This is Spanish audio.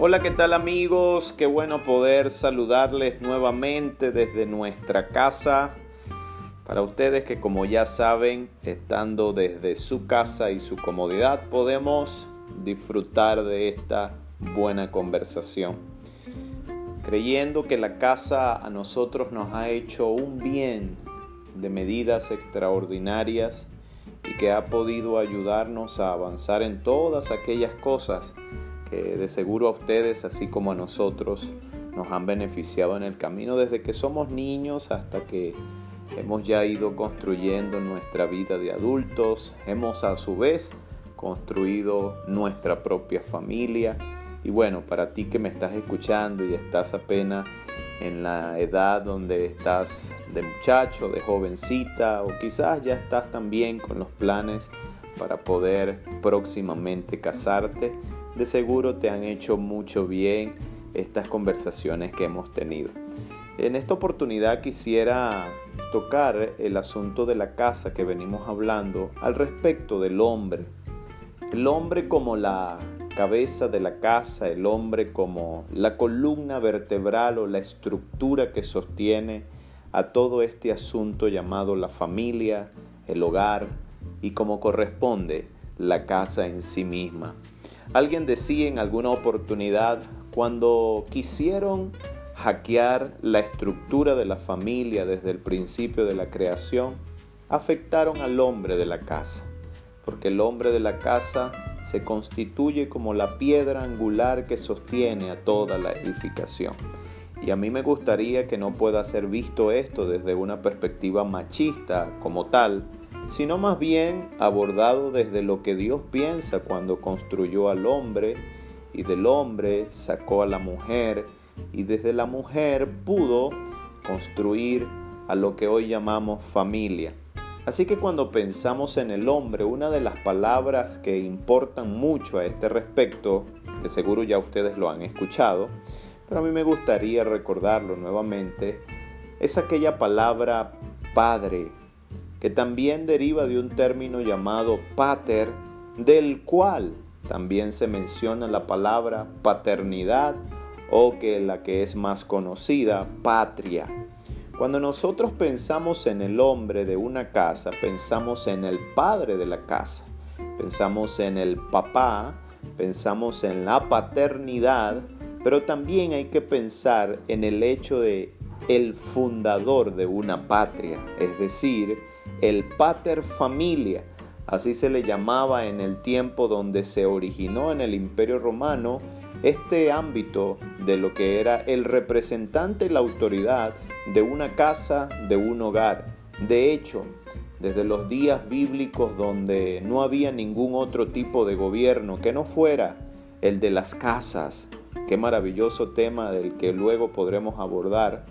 Hola, ¿qué tal amigos? Qué bueno poder saludarles nuevamente desde nuestra casa. Para ustedes que como ya saben, estando desde su casa y su comodidad, podemos disfrutar de esta buena conversación. Creyendo que la casa a nosotros nos ha hecho un bien de medidas extraordinarias y que ha podido ayudarnos a avanzar en todas aquellas cosas que de seguro a ustedes, así como a nosotros, nos han beneficiado en el camino desde que somos niños hasta que hemos ya ido construyendo nuestra vida de adultos, hemos a su vez construido nuestra propia familia. Y bueno, para ti que me estás escuchando y estás apenas en la edad donde estás de muchacho, de jovencita, o quizás ya estás también con los planes para poder próximamente casarte, de seguro te han hecho mucho bien estas conversaciones que hemos tenido. En esta oportunidad quisiera tocar el asunto de la casa que venimos hablando al respecto del hombre. El hombre como la cabeza de la casa, el hombre como la columna vertebral o la estructura que sostiene a todo este asunto llamado la familia, el hogar y como corresponde la casa en sí misma. Alguien decía en alguna oportunidad, cuando quisieron hackear la estructura de la familia desde el principio de la creación, afectaron al hombre de la casa, porque el hombre de la casa se constituye como la piedra angular que sostiene a toda la edificación. Y a mí me gustaría que no pueda ser visto esto desde una perspectiva machista como tal, sino más bien abordado desde lo que Dios piensa cuando construyó al hombre y del hombre sacó a la mujer y desde la mujer pudo construir a lo que hoy llamamos familia. Así que cuando pensamos en el hombre, una de las palabras que importan mucho a este respecto, que seguro ya ustedes lo han escuchado, pero a mí me gustaría recordarlo nuevamente, es aquella palabra padre que también deriva de un término llamado pater, del cual también se menciona la palabra paternidad o que la que es más conocida, patria. Cuando nosotros pensamos en el hombre de una casa, pensamos en el padre de la casa, pensamos en el papá, pensamos en la paternidad, pero también hay que pensar en el hecho de el fundador de una patria, es decir, el pater familia, así se le llamaba en el tiempo donde se originó en el Imperio Romano este ámbito de lo que era el representante y la autoridad de una casa, de un hogar. De hecho, desde los días bíblicos donde no había ningún otro tipo de gobierno que no fuera el de las casas, qué maravilloso tema del que luego podremos abordar,